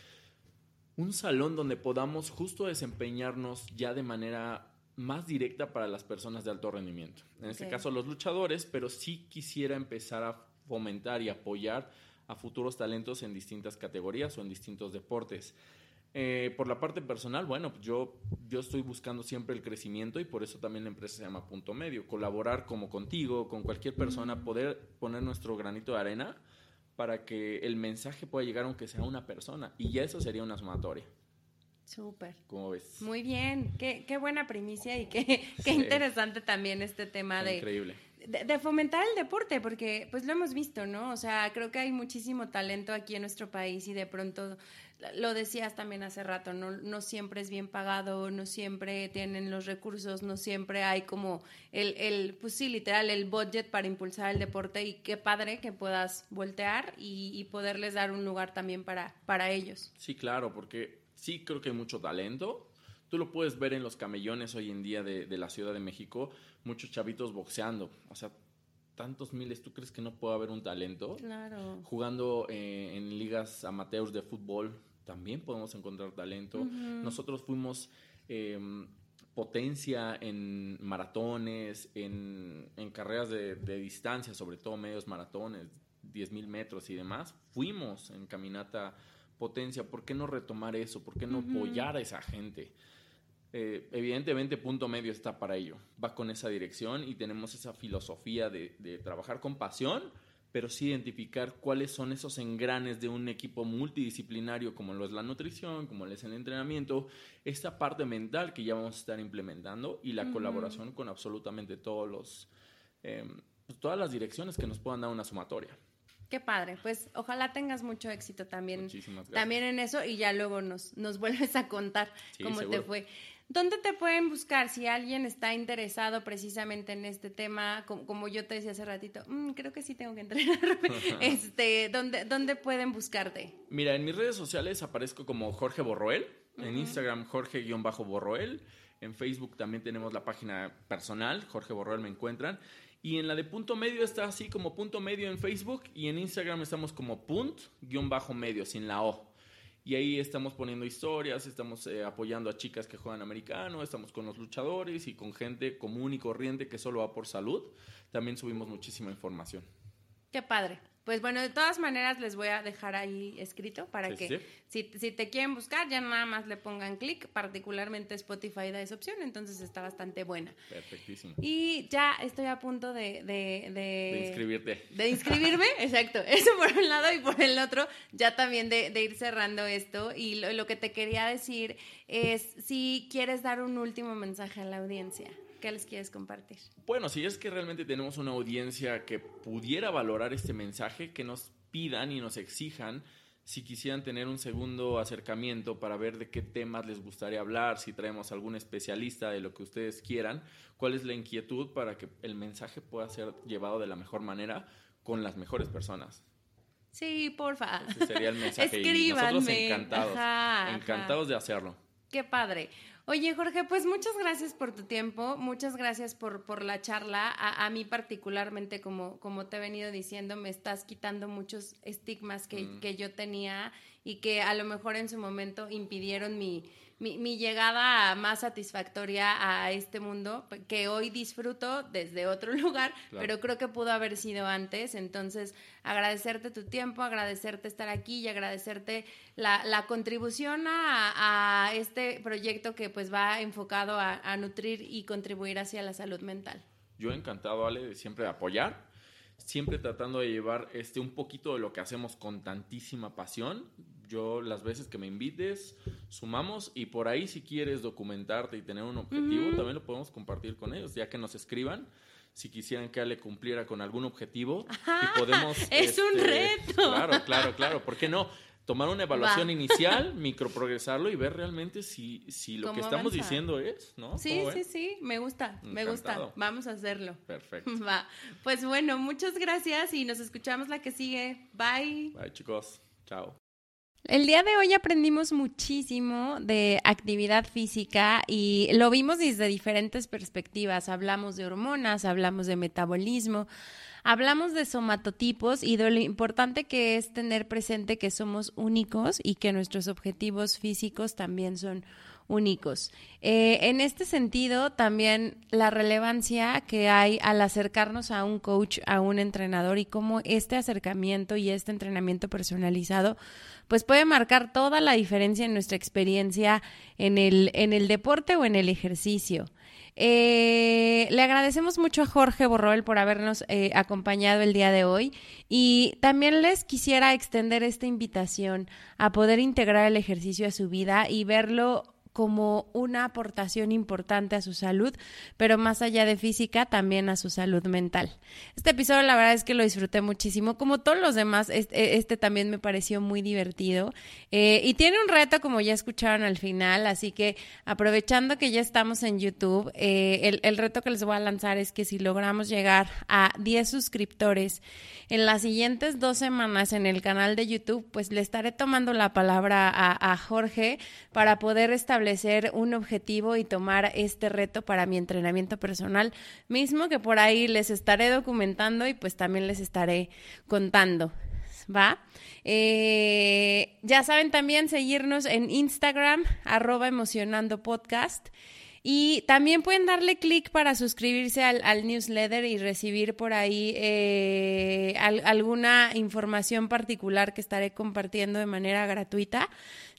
un salón donde podamos justo desempeñarnos ya de manera más directa para las personas de alto rendimiento. En este caso los luchadores, pero sí quisiera empezar a fomentar y apoyar a futuros talentos en distintas categorías o en distintos deportes. Eh, por la parte personal, bueno, yo, yo estoy buscando siempre el crecimiento y por eso también la empresa se llama Punto Medio. Colaborar como contigo, con cualquier persona, poder poner nuestro granito de arena para que el mensaje pueda llegar aunque sea una persona. Y ya eso sería una sumatoria. Súper. ¿Cómo ves? Muy bien, qué, qué buena primicia y qué, qué interesante también este tema de... Increíble de, fomentar el deporte, porque pues lo hemos visto, ¿no? O sea, creo que hay muchísimo talento aquí en nuestro país y de pronto, lo decías también hace rato, no, no siempre es bien pagado, no siempre tienen los recursos, no siempre hay como el, el, pues sí, literal, el budget para impulsar el deporte y qué padre que puedas voltear y, poderles dar un lugar también para, para ellos. Sí, claro, porque sí creo que hay mucho talento, Tú lo puedes ver en los camellones hoy en día de, de, la Ciudad de México, muchos chavitos boxeando. O sea, tantos miles, ¿tú crees que no puede haber un talento? Claro. Jugando eh, en ligas amateurs de fútbol, también podemos encontrar talento. Nosotros fuimos em, potencia en maratones, en, en carreras de, de, distancia, sobre todo medios maratones, 10 mil metros y demás. Fuimos en caminata potencia. ¿Por qué no retomar eso? ¿Por qué no apoyar a esa gente? Eh, evidentemente punto medio está para ello, va con esa dirección y tenemos esa filosofía de, trabajar con pasión, pero sí identificar cuáles son esos engranes de un equipo multidisciplinario como lo es la nutrición, como lo es el entrenamiento, esta parte mental que ya vamos a estar implementando y la colaboración con absolutamente todos los, em, pues, todas las direcciones que nos puedan dar una sumatoria. Qué padre, pues ojalá tengas mucho éxito también, también en eso y ya luego nos, nos vuelves a contar cómo te fue. ¿Dónde te pueden buscar si alguien está interesado precisamente en este tema? Como, yo te decía hace ratito, mm, creo que sí tengo que entrenar. este, ¿dónde, ¿Dónde pueden buscarte? Mira, en mis redes sociales aparezco como Jorge Borroel. En Instagram, Jorge-Borroel. En Facebook también tenemos la página personal, Jorge Borroel me encuentran. Y en la de punto medio está así como punto medio en Facebook y en Instagram estamos como punt-medio, sin la O. Y ahí estamos poniendo historias, estamos eh, apoyando a chicas que juegan americano, estamos con los luchadores y con gente común y corriente que solo va por salud. También subimos muchísima información. Qué padre. Pues bueno, de todas maneras les voy a dejar ahí escrito para que Si, te quieren buscar ya nada más le pongan clic, particularmente Spotify da esa opción, entonces está bastante buena. Perfectísimo. Y ya estoy a punto de... De, de, inscribirte. De inscribirme, exacto. Eso por un lado y por el otro ya también de, ir cerrando esto. Y lo, lo que te quería decir es si quieres dar un último mensaje a la audiencia. ¿Qué les quieres compartir? Bueno, si es que realmente tenemos una audiencia que pudiera valorar este mensaje, que nos pidan y nos exijan si quisieran tener un segundo acercamiento para ver de qué temas les gustaría hablar, si traemos algún especialista de lo que ustedes quieran, cuál es la inquietud para que el mensaje pueda ser llevado de la mejor manera con las mejores personas. Sí, porfa. Ese sería el mensaje. Y nosotros encantados, encantados de hacerlo. qué padre. Oye, Jorge, pues muchas gracias por tu tiempo, muchas gracias por, por la charla. A, mí particularmente, como, como te he venido diciendo, me estás quitando muchos estigmas que, mm. que yo tenía y que a lo mejor en su momento impidieron mi, mi, mi, llegada más satisfactoria a este mundo, que hoy disfruto desde otro lugar, pero creo que pudo haber sido antes. Entonces, agradecerte tu tiempo, agradecerte estar aquí y agradecerte la, la contribución a, a, este proyecto que pues va enfocado a, a nutrir y contribuir hacia la salud mental. Yo encantado, Ale, de siempre apoyar siempre tratando de llevar este un poquito de lo que hacemos con tantísima pasión yo las veces que me invites, sumamos y por ahí si quieres documentarte y tener un objetivo, también lo podemos compartir con ellos, ya que nos escriban si quisieran que Ale cumpliera con algún objetivo y podemos... es un este, reto. Claro, claro, claro, ¿por qué no? Tomar una evaluación inicial, microprogresarlo y ver realmente si, si lo que estamos diciendo es, ¿no? Sí, sí, sí, me gusta, me gusta. Vamos a hacerlo. Perfecto. Va. Pues bueno, muchas gracias y nos escuchamos la que sigue. Bye. Bye, chicos. Chao. El día de hoy aprendimos muchísimo de actividad física y lo vimos desde diferentes perspectivas. Hablamos de hormonas, hablamos de metabolismo, hablamos de somatotipos y de lo importante que es tener presente que somos únicos y que nuestros objetivos físicos también son únicos. Eh, en este sentido, también la relevancia que hay al acercarnos a un coach, a un entrenador y cómo este acercamiento y este entrenamiento personalizado pues puede marcar toda la diferencia en nuestra experiencia en el, en el deporte o en el ejercicio. Eh, le agradecemos mucho a Jorge Borroel por habernos eh, acompañado el día de hoy y también les quisiera extender esta invitación a poder integrar el ejercicio a su vida y verlo como una aportación importante a su salud, pero más allá de física, también a su salud mental. Este episodio la verdad es que lo disfruté muchísimo, como todos los demás, este, este también me pareció muy divertido eh, y tiene un reto como ya escucharon al final, así que aprovechando que ya estamos en YouTube, eh, el, reto que les voy a lanzar es que si logramos llegar a 10 suscriptores en las siguientes dos semanas en el canal de YouTube, pues le estaré tomando la palabra a, a Jorge para poder establecer establecer un objetivo y tomar este reto para mi entrenamiento personal, mismo que por ahí les estaré documentando y pues también les estaré contando. ¿Va? Eh, ya saben también seguirnos en Instagram, arroba emocionando podcast. Y también pueden darle clic para suscribirse al, newsletter y recibir por ahí eh, alguna información particular que estaré compartiendo de manera gratuita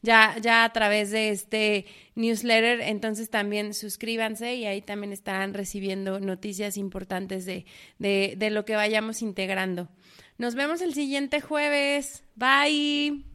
ya, ya a través de este newsletter. Entonces también suscríbanse y ahí también estarán recibiendo noticias importantes de, de, de lo que vayamos integrando. Nos vemos el siguiente jueves. Bye.